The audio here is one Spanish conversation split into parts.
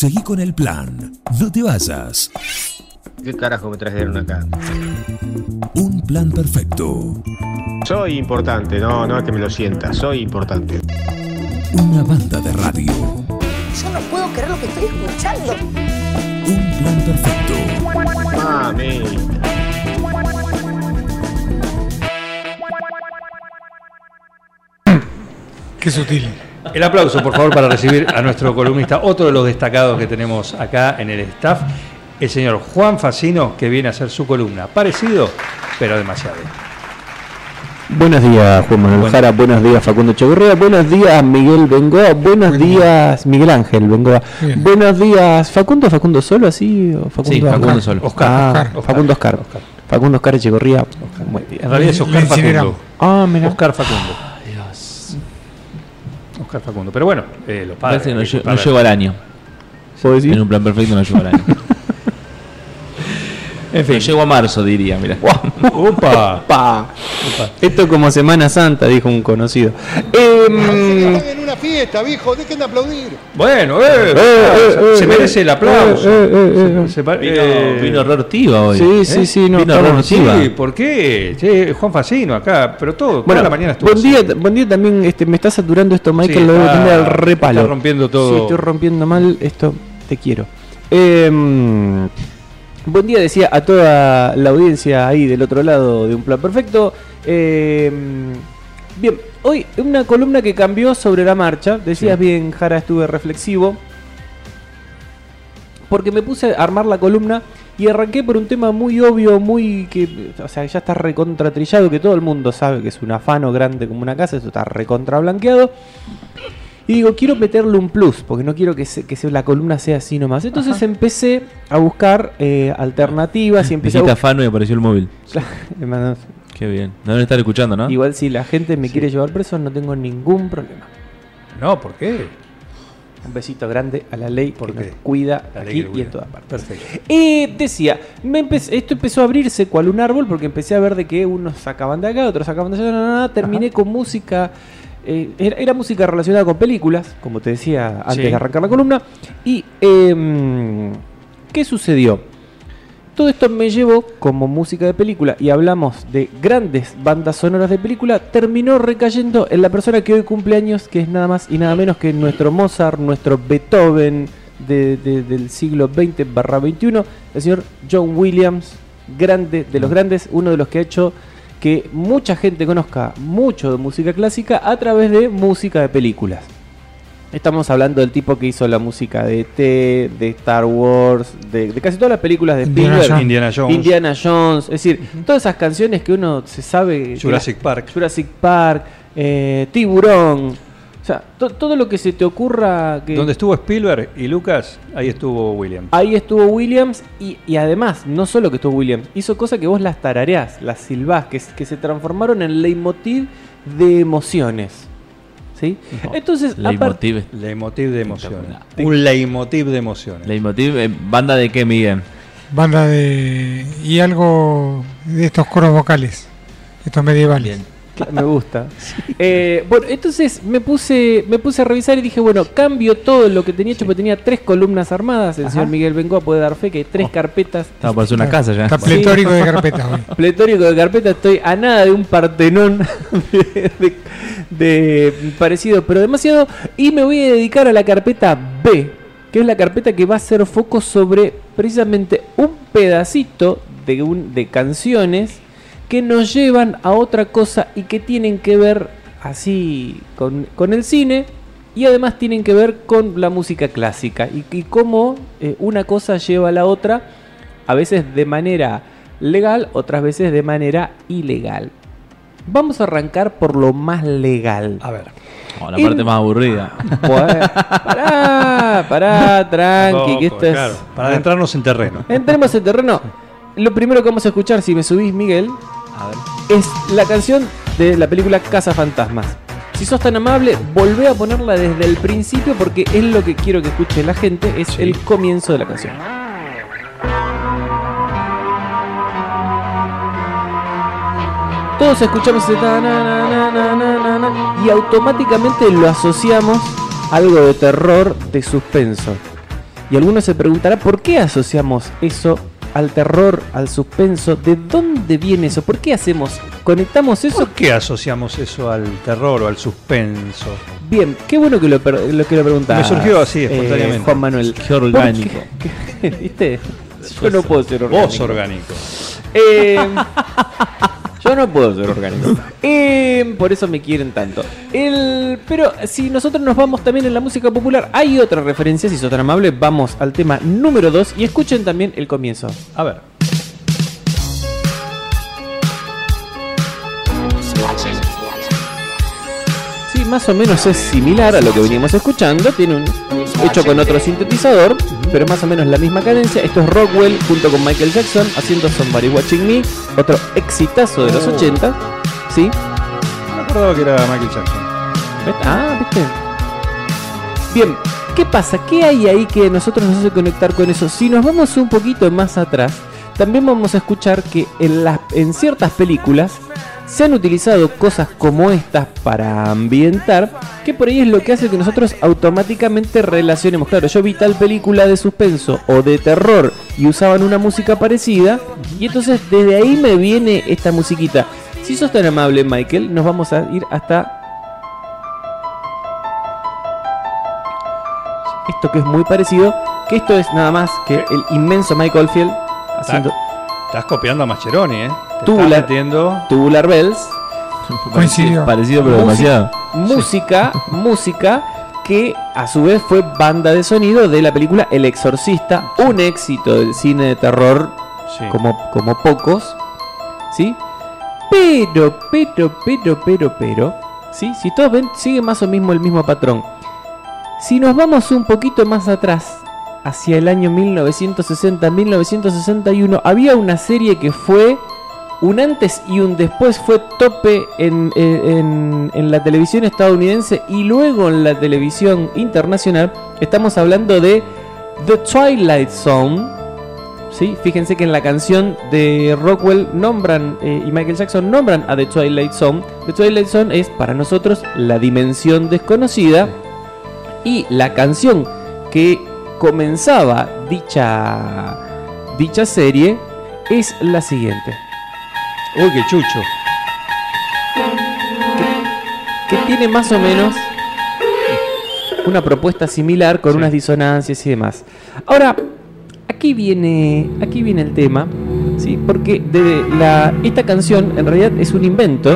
Seguí con el plan. No te vayas. ¿Qué carajo me trajeron acá? Un plan perfecto. Soy importante, no, no es que me lo sienta, soy importante. Una banda de radio. Yo no puedo creer lo que estoy escuchando. Un plan perfecto. Mami. Qué sutil. El aplauso, por favor, para recibir a nuestro columnista, otro de los destacados que tenemos acá en el staff, el señor Juan Facino, que viene a hacer su columna. Parecido, pero demasiado. Buenos días, Juan Manuel Buen- Jara. Buenos días, Facundo Chegurrea. Buenos días, Miguel Bengoa. Buenos Buen día. días, Miguel Ángel Bengoa. Bien. Buenos días, Facundo. ¿Facundo solo así? O Facundo Sí, Facundo Oscar? solo. Oscar, Ah, Oscar, Facundo Oscar. Oscar. Facundo Oscar Echegorría. Muy bien. En realidad es Oscar. Facundo. Ah, mira. Oscar Facundo. Oscar Facundo. Pero bueno, eh, los padres. Parece que no, que lle- no llego al año. ¿Puedo decir? En un plan perfecto no llego al año. En No fin. llego a marzo, diría, mira. Upa. Pa. Esto como Semana Santa, dijo un conocido. Em, Están en una fiesta, viejo, dejen de aplaudir. Bueno, eh, eh, eh, se eh, merece el aplauso. eh, eh, eh, eh. Se Vino, eh, vino Rortiva hoy. Sí, sí, sí, no, Vino. Sí, ¿por qué? Che, Juan Facino acá, pero todo, Bueno, toda la mañana estuvo buen día, así. buen día también, este, me está saturando esto, Michael, Sí, lo debo está- tener al repalo. está rompiendo todo. Sí, estoy rompiendo mal, esto te quiero. Em, buen día, decía a toda la audiencia ahí del otro lado de Un Plan Perfecto. Em, bien, hoy una columna que cambió sobre la marcha. Decías Sí. bien, Jara, estuve reflexivo. Porque me puse a armar la columna y arranqué por un tema muy obvio, muy que, o sea, ya está recontratrillado, que todo el mundo sabe que es un afano grande como una casa, eso está recontra blanqueado. Y digo, quiero meterle un plus, porque no quiero que, se- que se- la columna sea así nomás. Entonces empecé a buscar eh, alternativas y empecé a Dijiste afano y apareció el móvil. buscar... Qué bien. No deben estar escuchando, ¿no? Igual si la gente me quiere llevar preso, no tengo ningún problema. No, ¿por qué? Un besito grande a la ley ¿Por que nos qué? cuida La ley aquí y en todas partes. Perfecto. Y decía, me empe- esto empezó a abrirse cual un árbol porque empecé a ver de que unos sacaban de acá, otros sacaban de allá, na, na, na, terminé con música, eh, era, era música relacionada con películas, como te decía antes Sí. de arrancar la columna. Y, em, ¿qué sucedió? Todo esto me llevó como música de película y hablamos de grandes bandas sonoras de película, terminó recayendo en la persona que hoy cumple años, que es nada más y nada menos que nuestro Mozart, nuestro Beethoven de- de- del siglo XX barra 21, el señor John Williams, grande de los grandes, uno de los que ha hecho que mucha gente conozca mucho de música clásica a través de música de películas. Estamos hablando del tipo que hizo la música de E.T., de Star Wars, de, de casi todas las películas de Indiana Spielberg. Jones. Indiana Jones, Indiana Jones, es decir, todas esas canciones que uno se sabe. Jurassic Park. Jurassic Park, eh, Tiburón. O sea, to- todo lo que se te ocurra. Que Donde estuvo Spielberg y Lucas, ahí estuvo William. Ahí estuvo Williams y, y además, no solo que estuvo Williams, hizo cosas que vos las tarareás, las silbás, que, se transformaron en leitmotiv de emociones. ¿Sí? Entonces, aparte- Leitmotiv. Leitmotiv de emociones. Un leitmotiv de emociones. Leitmotiv, eh, ¿banda de qué, Miguel? Banda de. y algo de estos coros vocales. Estos medievales. Me gusta. Eh, bueno, entonces me puse, me puse a revisar y dije, bueno, cambio todo lo que tenía hecho, porque tenía tres columnas armadas. El señor Miguel Bengoa puede dar fe que hay tres Oh. carpetas. Estaba por hacer una casa ya. Está pletórico de carpetas. Pletórico de carpeta, estoy a nada de un partenón de, de- de parecido, pero demasiado. Y me voy a dedicar a la carpeta B, que es la carpeta que va a hacer foco sobre precisamente un pedacito de, un, de canciones que nos llevan a otra cosa y que tienen que ver así con, con el cine y además tienen que ver con la música clásica y, y cómo eh, una cosa lleva a la otra, a veces de manera legal, otras veces de manera ilegal. Vamos a arrancar por lo más legal. A ver. Oh, la En- parte más aburrida. Pará, pará, tranqui, que esto es... claro, para adentrarnos en terreno. Entremos en terreno. Lo primero que vamos a escuchar, si me subís, Miguel, es la canción de la película Casa Fantasmas. Si sos tan amable, volvé a ponerla desde el principio porque es lo que quiero que escuche la gente, es el comienzo de la canción. Todos escuchamos ese na, na, na, y automáticamente lo asociamos a algo de terror, de suspenso. Y alguno se preguntará por qué asociamos eso al terror, al suspenso. ¿De dónde viene eso? ¿Por qué hacemos? ¿Conectamos eso? ¿Por qué asociamos eso al terror o al suspenso? Bien, qué bueno que lo, lo que lo preguntás. Me surgió así, eh, espontáneamente. Juan Manuel. Qué orgánico. ¿Por qué? ¿Viste? Yo no puedo ser orgánico. Vos orgánico. Eh, yo no puedo ser orgánico. Eh, por eso me quieren tanto. Pero si nosotros nos vamos también en la música popular, hay otra referencia, si sos tan amable, vamos al tema número 2 y escuchen también el comienzo. A ver. Más o menos es similar a lo que veníamos escuchando, tiene un hecho con otro sintetizador, pero más o menos la misma cadencia. Esto es Rockwell junto con Michael Jackson haciendo Somebody Watching Me, otro exitazo de los 80, ¿sí? No me acordaba que era Michael Jackson. Ah, ¿viste? Bien, ¿qué pasa? ¿Qué hay ahí que nosotros nos hace conectar con eso? Si nos vamos un poquito más atrás, también vamos a escuchar que en, las, en ciertas películas se han utilizado cosas como estas para ambientar, que por ahí es lo que hace que nosotros automáticamente relacionemos. Claro, yo vi tal película de suspenso o de terror y usaban una música parecida, y entonces desde ahí me viene esta musiquita. Si sos tan amable, Michael, nos vamos a ir hasta esto que es muy parecido, que esto es nada más que el inmenso Michael Field haciendo Estás copiando a Mascheroni, ¿eh? Te Tubular. estás metiendo. Tubular Bells, Coincidió. Parecido pero Música. demasiado. música, música que a su vez fue banda de sonido de la película El Exorcista, un éxito del cine de terror Sí. como, como pocos, ¿sí? Pero, pero, pero, pero, pero, ¿sí? Si todos ven, sigue más o mismo el mismo patrón. Si nos vamos un poquito más atrás, hacia el año 1960-1961, había una serie que fue un antes y un después, fue tope en, la televisión estadounidense y luego en la televisión internacional. Estamos hablando de The Twilight Zone. ¿sí? Fíjense que en la canción de Rockwell nombran eh, y Michael Jackson nombran a The Twilight Zone. The Twilight Zone es para nosotros la dimensión desconocida y la canción que comenzaba dicha dicha serie es la siguiente, Uy, qué chucho. que tiene más o menos una propuesta similar con unas disonancias y demás. Ahora, aquí viene, aquí viene el tema, ¿sí? Porque de la, esta canción en realidad es un invento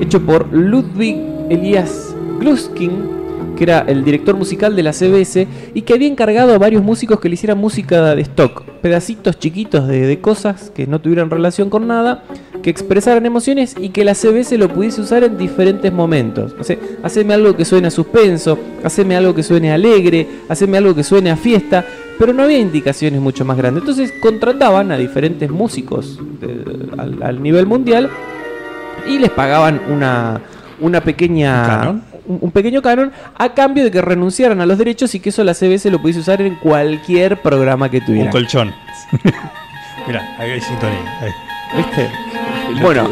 hecho por Ludwig Elias Gluskin, que era el director musical de la CBS y que había encargado a varios músicos que le hicieran música de stock, pedacitos chiquitos de, cosas que no tuvieran relación con nada, que expresaran emociones y que la CBS lo pudiese usar en diferentes momentos. O haceme algo que suene a suspenso, haceme algo que suene alegre, haceme algo que suene a fiesta, pero no había indicaciones mucho más grandes. Entonces contrataban a diferentes músicos al, nivel mundial y les pagaban una, una pequeña... Un, un pequeño canon a cambio de que renunciaran a los derechos y que eso la CBS lo pudiese usar en cualquier programa que Un tuviera. colchón. Mira, ahí hay sintonía. ahí. ¿Viste? Bueno,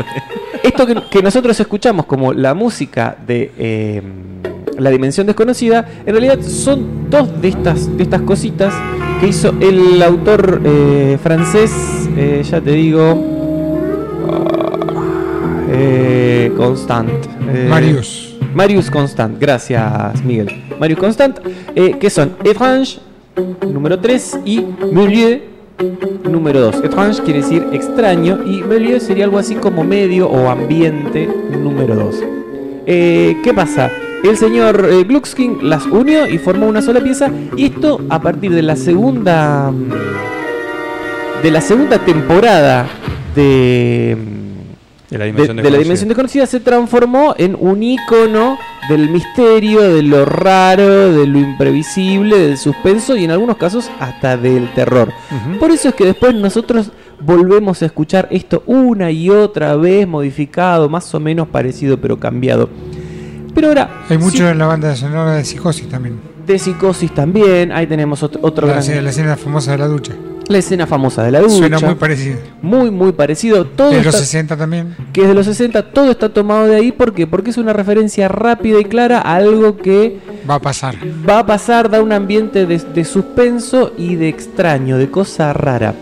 esto que, que nosotros escuchamos como la música de eh, La Dimensión Desconocida, en realidad son dos de estas, de estas cositas que hizo el autor eh, francés, eh, ya te digo, ah, eh, Constant. eh, Marius. Marius Constant, gracias Miguel. Marius Constant, eh, que son Étrange, número 3, y Milieu, número 2. Étrange quiere decir extraño, y Milieu sería algo así como medio o ambiente, número 2. Eh, ¿Qué pasa? El señor eh, Gluckskin las unió y formó una sola pieza, y esto a partir de la segunda. mm, de la segunda temporada de. De la de, dimensión de la dimensión desconocida se transformó en un icono del misterio, de lo raro, de lo imprevisible, del suspenso y en algunos casos hasta del terror. Por eso es que después nosotros volvemos a escuchar esto una y otra vez modificado, más o menos parecido pero cambiado. Pero ahora, Hay mucho sí, en la banda sonora de psicosis también. de psicosis también, ahí tenemos otro, otro La, gran... escena- la escena famosa de la ducha. La escena famosa de la ducha. Suena muy parecido. muy, muy parecido. Todo De los está- 60 también. que es de los 60, todo está tomado de ahí. ¿Por qué? Porque es una referencia rápida y clara a algo que Va a pasar. va a pasar, da un ambiente de, de suspenso y de extraño, de cosa rara.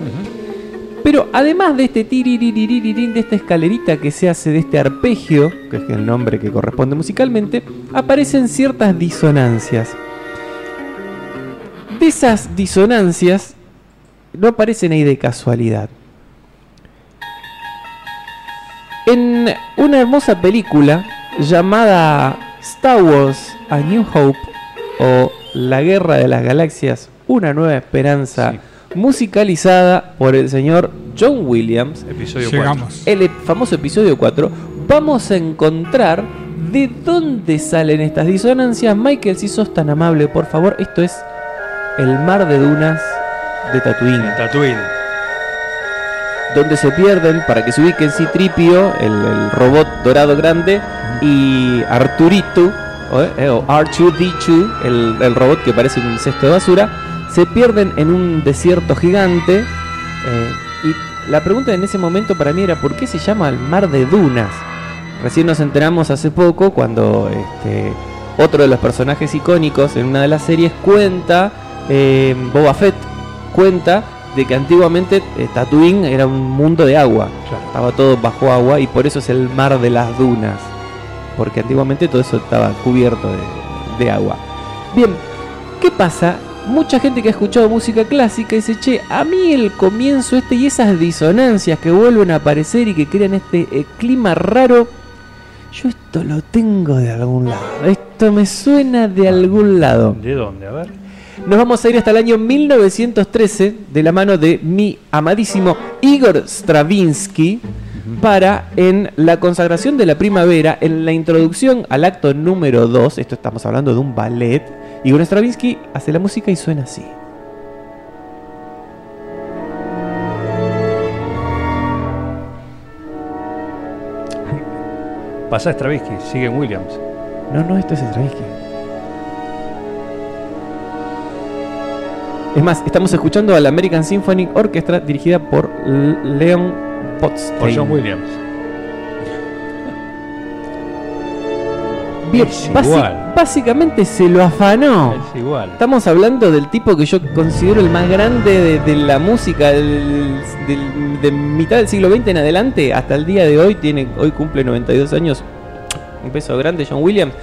Pero además de este de esta escalerita que se hace de este arpegio, que es el nombre que corresponde musicalmente, aparecen ciertas disonancias. De esas disonancias no aparecen ahí de casualidad. En una hermosa película llamada Star Wars A New Hope o La Guerra de las Galaxias, Una Nueva Esperanza, musicalizada por el señor John Williams, Episodio 4. Llegamos. el famoso episodio 4, vamos a encontrar de dónde salen estas disonancias. Michael, si sos tan amable, por favor, esto es el mar de dunas de Tatooine Tatooine. donde se pierden para que se ubiquen Citripio, el, el robot dorado grande, y Arturito, o, eh, o R2D2, el, el robot que parece un cesto de basura, se pierden en un desierto gigante. eh, y la pregunta en ese momento para mí era: ¿por qué se llama el mar de dunas? Recién nos enteramos hace poco cuando este, otro de los personajes icónicos en una de las series cuenta, eh, Boba Fett cuenta de que antiguamente eh, Tatooine era un mundo de agua, Claro. estaba todo bajo agua y por eso es el mar de las dunas, porque antiguamente todo eso estaba cubierto de, de agua. Bien, ¿qué pasa? Mucha gente que ha escuchado música clásica dice, che, a mí el comienzo este y esas disonancias que vuelven a aparecer y que crean este eh, clima raro, yo esto lo tengo de algún lado, esto me suena de algún lado. ¿De dónde? A ver. Nos vamos a ir hasta el año 1913 de la mano de mi amadísimo Igor Stravinsky para en la consagración de la primavera, en la introducción al acto número 2, esto estamos hablando de un ballet, Igor Stravinsky hace la música y suena así. Pasa Stravinsky, sigue en Williams. No, no, esto es Stravinsky. Es más, estamos escuchando a la American Symphony Orchestra dirigida por L- Leon Potstein. Por John Williams. Bien, igual. básicamente se lo afanó. Es igual. Estamos hablando del tipo que yo considero el más grande de, de la música del, del- de mitad del siglo XX en adelante hasta el día de hoy. Tiene, hoy cumple 92 años. Un peso grande, John Williams.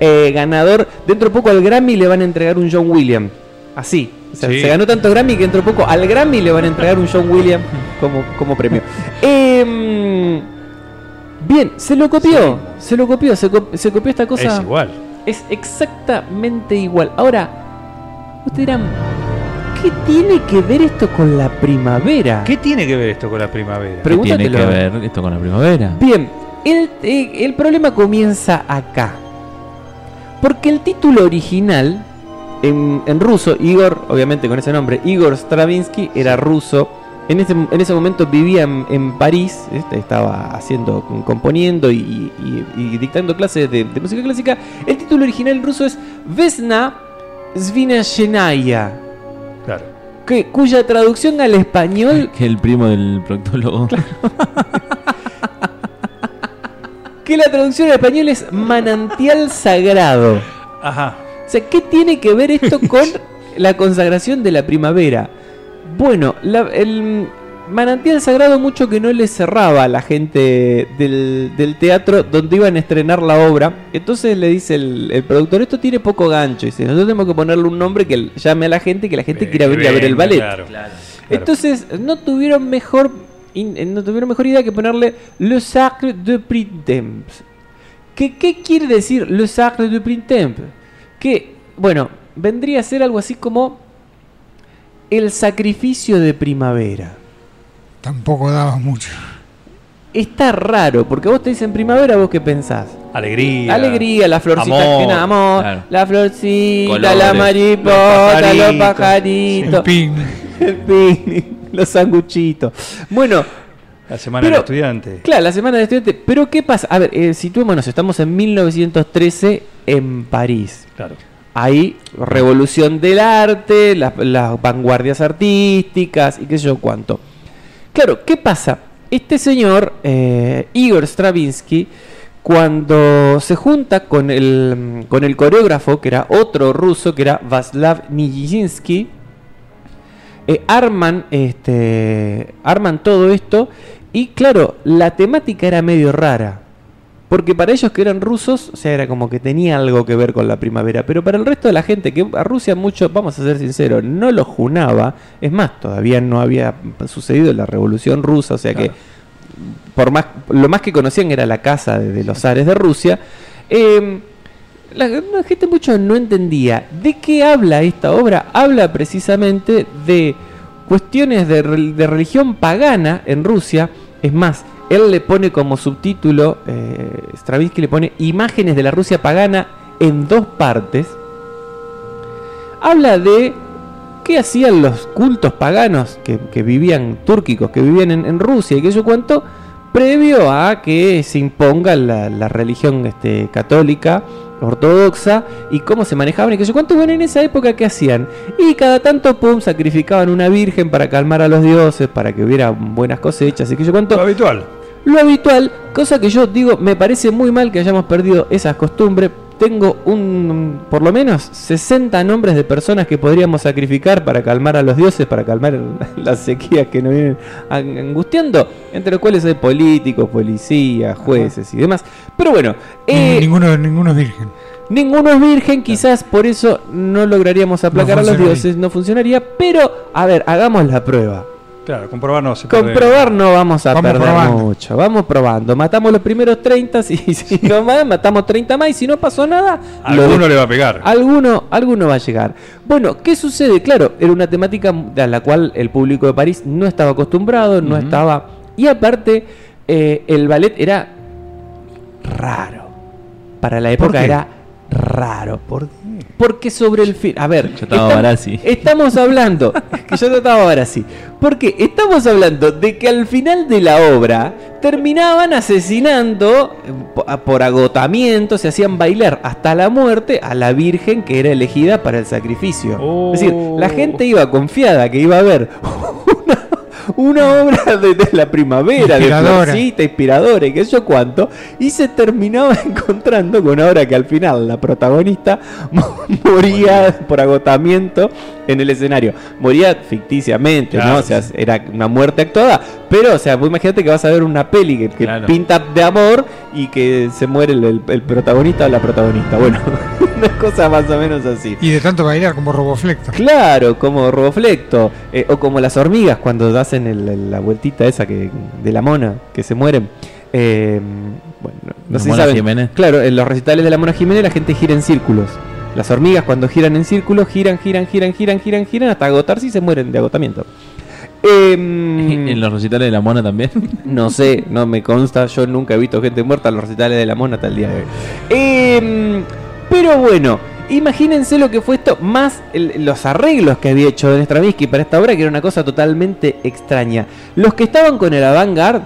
Eh, ganador. Dentro de poco al Grammy le van a entregar un John Williams. Así. O sea, Sí. Se ganó tanto Grammy que dentro de poco al Grammy le van a entregar un John Williams como, como premio. Em, bien, se lo copió. Se lo copió. Se, co- se copió esta cosa. Es igual. Es exactamente igual. Ahora, ustedes dirán, ¿qué tiene que ver esto con la primavera? ¿Qué tiene que ver esto con la primavera? ¿Qué tiene que ver esto con la primavera? Bien, el, eh, el problema comienza acá. Porque el título original, en, en ruso, Igor, obviamente con ese nombre, Igor Stravinsky, era ruso. En ese, en ese momento vivía en, en París, este, estaba haciendo, componiendo y, y- y dictando clases de, de música clásica. El título original en ruso es Vesna Svinashenaya, Claro. que, cuya traducción al español Que el primo del proctólogo. que la traducción al español es manantial sagrado. Ajá. O sea, ¿qué tiene que ver esto con la consagración de la primavera? Bueno, la- el manantial sagrado mucho que no le cerraba a la gente del, del teatro donde iban a estrenar la obra. Entonces le dice el, el productor, esto tiene poco gancho. Dice, nosotros tenemos que ponerle un nombre que llame a la gente, que la gente Eh, quiera venir a ver el ballet. Claro. claro. Entonces no tuvieron mejor eh, no tuvieron mejor idea que ponerle Le Sacre de Printemps. ¿Qué, ¿Qué quiere decir Le Sacre de Printemps? Que, bueno, vendría a ser algo así como el sacrificio de primavera. Tampoco daba mucho. Está raro, porque vos te dicen primavera, vos qué pensás. Alegría. Alegría, la florcita Amor, que amor, claro. la florcita, Colores, la mariposa, los los pajaritos, El pin. el picnic, los sanguchitos. Bueno, La semana Pero- del estudiante. Claro, la semana del estudiante. Pero ¿qué pasa? A ver, eh, situémonos, estamos en 1913 en París. Claro. hay revolución del arte, las, las vanguardias artísticas y qué sé yo cuánto. Claro, ¿qué pasa? Este señor, eh, Igor Stravinsky, cuando se junta con el, con el coreógrafo, que era otro ruso, que era Vaslav Nijinsky, eh, arman, este, arman todo esto y claro, la temática era medio rara. Porque para ellos que eran rusos, o sea, era como que tenía algo que ver con la primavera. Pero para el resto de la gente, que a Rusia mucho, vamos a ser sinceros, no lo junaba. Es más, todavía no había sucedido la revolución rusa, o sea que por más, lo más que conocían era la casa de, de los zares de Rusia. Eh, la, la gente mucho no entendía de qué habla esta obra. Habla precisamente de cuestiones de, rel- de religión pagana en Rusia. Es más, él le pone como subtítulo, eh, Stravinsky le pone imágenes de la Rusia pagana en dos partes. Habla de qué hacían los cultos paganos que, que vivían, túrquicos, que vivían en, en Rusia y que yo cuento, previo a que se imponga la, la religión este, católica ortodoxa y cómo se manejaban y que yo cuánto bueno en esa época qué hacían y cada tanto pum sacrificaban una virgen para calmar a los dioses para que hubiera buenas cosechas y que yo cuánto Lo habitual. lo habitual, cosa que yo digo, me parece muy mal que hayamos perdido esas costumbres. Tengo un, por lo menos 60 nombres de personas que podríamos sacrificar para calmar a los dioses, para calmar las sequías que nos vienen ang- angustiando, entre los cuales hay políticos, policías, jueces y demás. Pero bueno, eh, ninguno, ninguno es virgen. Ninguno es virgen, quizás por eso no lograríamos aplacar a los dioses, no funcionaría, pero a ver, hagamos la prueba. Claro, comprobar no se. Comprobar no vamos a Vamos perder probando. mucho. Vamos probando. Matamos los primeros 30, si, si no más, matamos 30 más y si no pasó nada, Alguno de- le va a pegar. alguno, alguno va a llegar. Bueno, ¿qué sucede? Claro, era una temática a la cual el público de París no estaba acostumbrado, no estaba... Y aparte, eh, el ballet era raro. Para la época qué? era raro. Porque sobre el fin... A ver, Ya estaba Barassi. estamos hablando... que yo estaba Barassi. Porque estamos hablando de que al final de la obra terminaban asesinando eh, por agotamiento, se hacían bailar hasta la muerte a la Virgen que era elegida para el sacrificio. Es decir, la gente iba confiada que iba a ver una, obra de, de la primavera, Inspiradora. de Florcita, inspiradora y qué sé yo cuánto, y se terminaba encontrando con una obra que al final la protagonista mo- moría por agotamiento en el escenario. Moría ficticiamente, Claro. ¿no? O sea, era una muerte actuada, pero, o sea, vos imagínate que vas a ver una peli que, que Claro. pinta de amor y que se muere el, el- el protagonista o la protagonista. Bueno, una cosa más o menos así. Y de tanto bailar como Roboflecto. Claro, como Roboflecto, eh, o como las hormigas cuando hacen el- el- la vueltita esa que de la mona, que se mueren. Eh, bueno, no La sé si Mona saben. Jiménez. Claro, en los recitales de la Mona Jiménez la gente gira en círculos. Las hormigas cuando giran en círculos, giran, giran, giran, giran, giran, giran hasta agotarse y se mueren de agotamiento. Em, En los recitales de la mona también. no sé, no me consta. Yo nunca he visto gente muerta en los recitales de la mona hasta el día de hoy. Em, pero bueno, imagínense lo que fue esto, más el- los arreglos que había hecho Stravinsky para esta obra, que era una cosa totalmente extraña. Los que estaban con el avant-garde,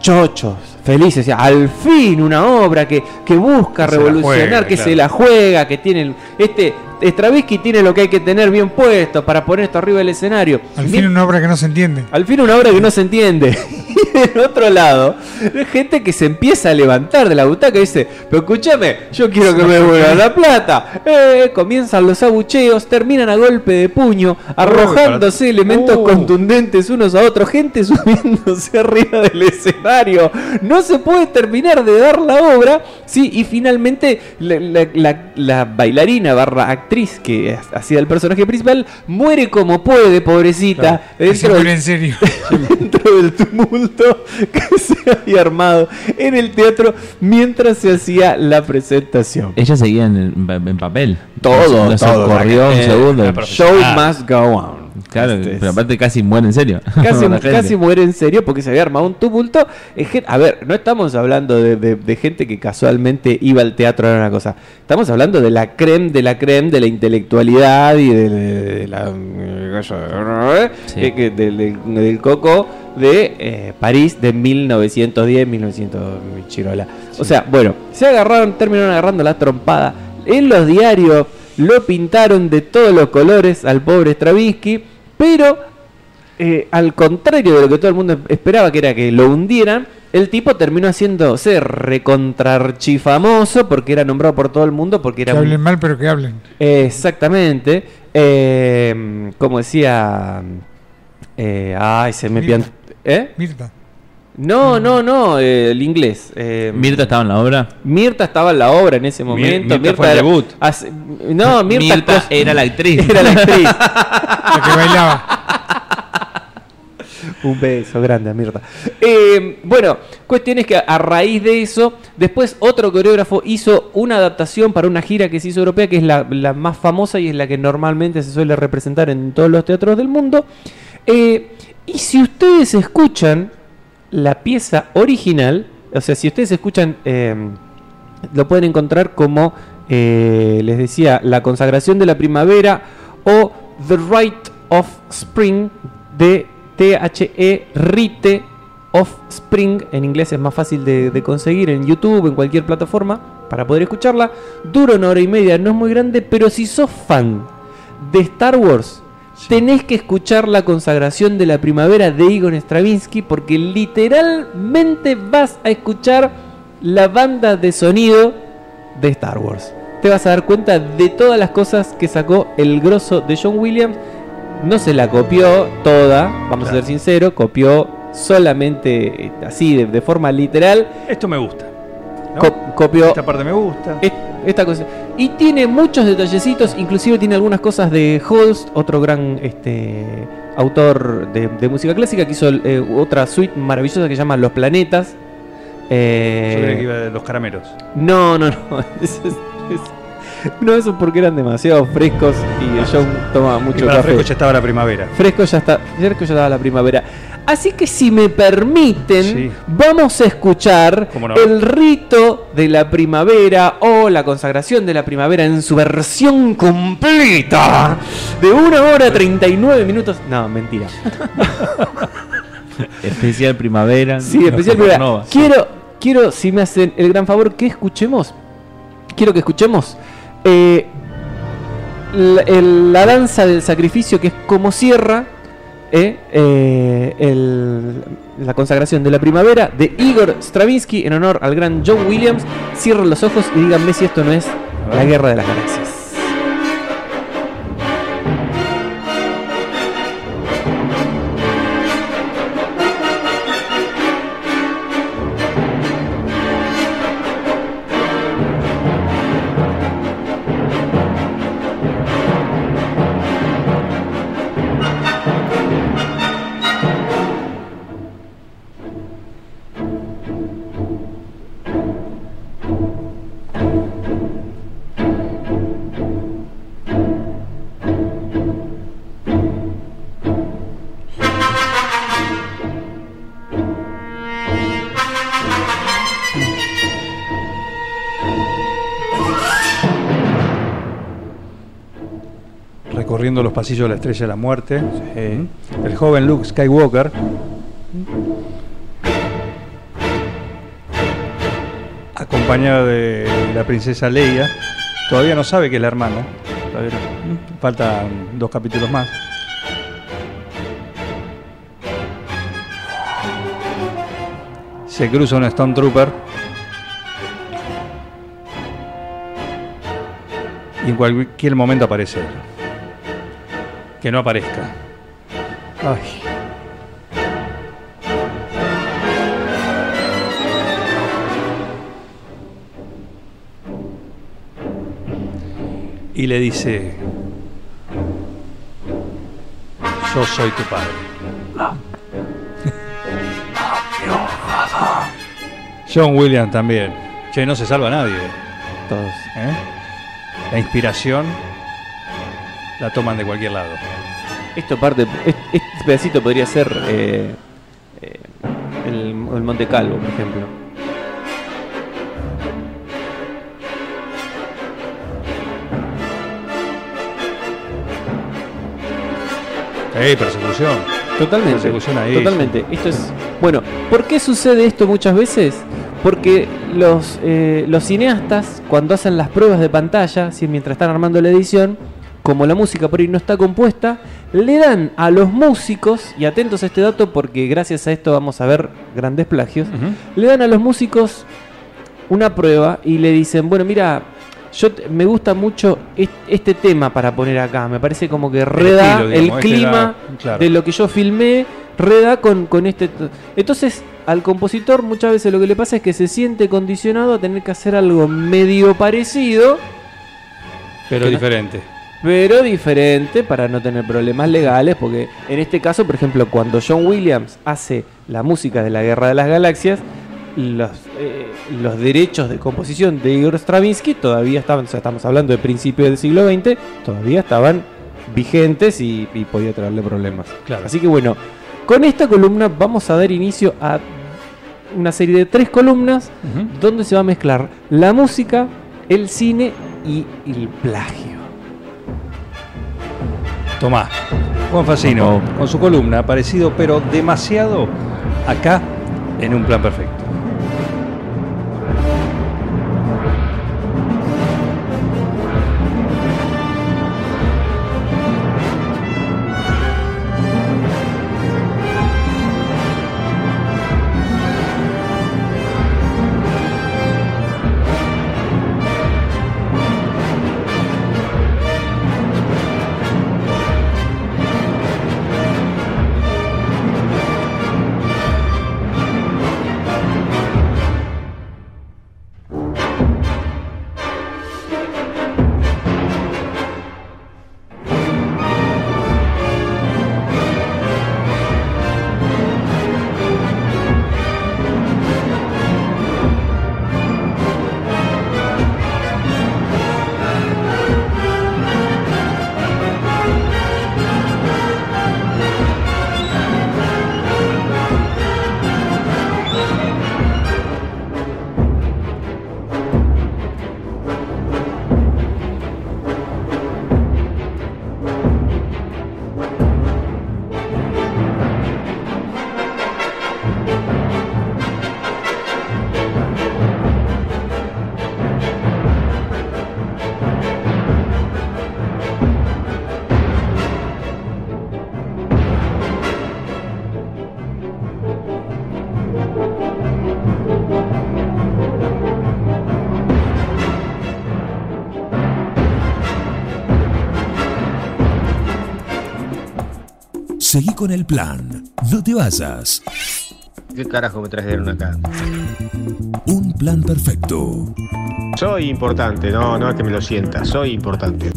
chochos, felices, o sea, al fin una obra que, que busca Que revolucionar, juega, que claro. se la juega, que tiene... Este, Stravinsky tiene lo que hay que tener bien puesto para poner esto arriba del escenario. Al Bien- fin una obra que no se entiende. al fin una obra que no se entiende. Y del otro lado, hay gente que se empieza a levantar de la butaca y dice, pero escúchame, yo quiero que me vuelvan la plata. Eh, comienzan los abucheos, terminan a golpe de puño, arrojándose elementos Uh. contundentes unos a otros, gente subiéndose arriba del escenario. No se puede terminar de dar la obra, sí, y finalmente la, la- la- la bailarina barra actriz que hacía el personaje principal muere como puede, pobrecita. Dentro del- muere en serio. dentro del tumulto que se había armado en el teatro mientras se hacía la presentación. Ella seguía en, el- en papel. Todo, No se todo. corrió un Eh, segundo. Show Ah. must go on. Claro, Este es- pero aparte casi muere en serio. Casi, casi muere en serio porque se había armado un tumulto. Gen- A ver, no estamos hablando de, de- de gente que casualmente iba al teatro a una cosa. Estamos hablando de la creme de la creme de la intelectualidad y de, la. Sí. eh, del, coco de eh, París de 1910, 1900 Chirola. O sea, bueno, se agarraron, terminaron agarrando la trompada en los diarios. Lo pintaron de todos los colores al pobre Stravinsky, pero eh, al contrario de lo que todo el mundo esperaba, que era que lo hundieran, el tipo terminó haciéndose recontrarchifamoso porque era nombrado por todo el mundo, porque Que era un- hablen mal, pero que hablen. Exactamente. Eh, como decía. eh, ay, se me Mirta. pian- ¿Eh? Mirta. No, no, no, eh, el inglés. eh, Mirta estaba en la obra. Mirta estaba en la obra en ese momento. Mirta fue el era- debut. hace- no, Mirta, Mirta era la actriz. era la actriz. La que bailaba. Un beso grande a Mirta. Eh, bueno, cuestión es que a raíz de eso, después otro coreógrafo hizo una adaptación para una gira que se hizo europea, que es la, la más famosa y es la que normalmente se suele representar en todos los teatros del mundo. Eh, y si ustedes escuchan la pieza original, o sea, si ustedes escuchan, eh, lo pueden encontrar como, eh, les decía, La consagración de la primavera o The Rite of Spring de THE Rite of Spring. En inglés es más fácil de, de conseguir en YouTube, en cualquier plataforma, para poder escucharla. Dura una hora y media, no es muy grande, pero si sos fan de Star Wars, tenés que escuchar la consagración de la primavera de Igor Stravinsky porque literalmente vas a escuchar la banda de sonido de Star Wars. Te vas a dar cuenta de todas las cosas que sacó el grosso de John Williams. No se la copió toda, vamos a ser sinceros, copió solamente eh, así, de, de forma literal. Esto me gusta. ¿No? Co- copió Esta parte me gusta. es- esta cosa. Y tiene muchos detallecitos, inclusive tiene algunas cosas de Holst, otro gran este, autor de, de música clásica, que hizo eh, otra suite maravillosa que se llama Los Planetas. Eh, Yo creía que iba de los caramelos. no, no, no. es- es- es- no, eso porque eran demasiado frescos y John toma Y mucho para café. fresco ya estaba la primavera. Fresco ya está, fresco ya estaba la primavera. Así que si me permiten, Sí. vamos a escuchar el rito de la primavera o la consagración de la primavera en su versión completa de una hora 39 minutos. No, mentira. Especial primavera. Sí, especial primavera. Quiero, quiero, si me hacen el gran favor, que escuchemos. Quiero que escuchemos eh, la, el- la danza del sacrificio, que es como cierra eh, eh, el- la consagración de la primavera de Igor Stravinsky en honor al gran John Williams. Cierren los ojos y díganme si esto no es la guerra de las galaxias. Los pasillos de la estrella de la muerte. ¿Mm? El joven Luke Skywalker. Acompañado de la princesa Leia. Todavía no sabe que es la no. Faltan dos capítulos más. Se cruza un Stormtrooper. Y en cualquier momento aparece. Que no aparezca. Ay. Y le dice, yo soy tu padre. John Williams también. Che, no se salva nadie. Todos. ¿eh? La inspiración la toman de cualquier lado. Esto parte, es- este pedacito podría ser eh, eh, el, el Monte Calvo, por ejemplo. ¡Ey, persecución! Totalmente. Persecución ahí. Totalmente. Esto es. Bueno, ¿por qué sucede esto muchas veces? Porque los, eh, los cineastas, cuando hacen las pruebas de pantalla, si mientras están armando la edición, como la música por ahí no está compuesta, le dan a los músicos, y atentos a este dato porque gracias a esto vamos a ver grandes plagios, le dan a los músicos una prueba y le dicen, bueno, mira, yo me gusta mucho est- este tema para poner acá, me parece como que reda estilo, el, este clima da- claro. de lo que yo filmé, reda con, con este... Entonces, al compositor muchas veces lo que le pasa es que se siente condicionado a tener que hacer algo medio parecido, Pero no- diferente. Pero diferente para no tener problemas legales, porque en este caso, por ejemplo, cuando John Williams hace la música de la Guerra de las Galaxias, los, eh, los derechos de composición de Igor Stravinsky todavía estaban, o sea, estamos hablando de principios del siglo XX, todavía estaban vigentes y, y podía traerle problemas. Claro. Así que bueno, con esta columna vamos a dar inicio a una serie de tres columnas donde se va a mezclar la música, el cine y el plagio. Tomá. Juan Facino, con su columna, parecido pero demasiado acá en un plan perfecto. Seguí con el plan. No te vayas. ¿Qué carajo me trajeron acá? Un plan perfecto. Soy importante, no, no es que me lo sienta, soy importante.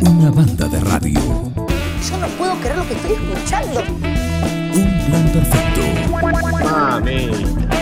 Una banda de radio. Yo no puedo creer lo que estoy escuchando. Un plan perfecto. Mami.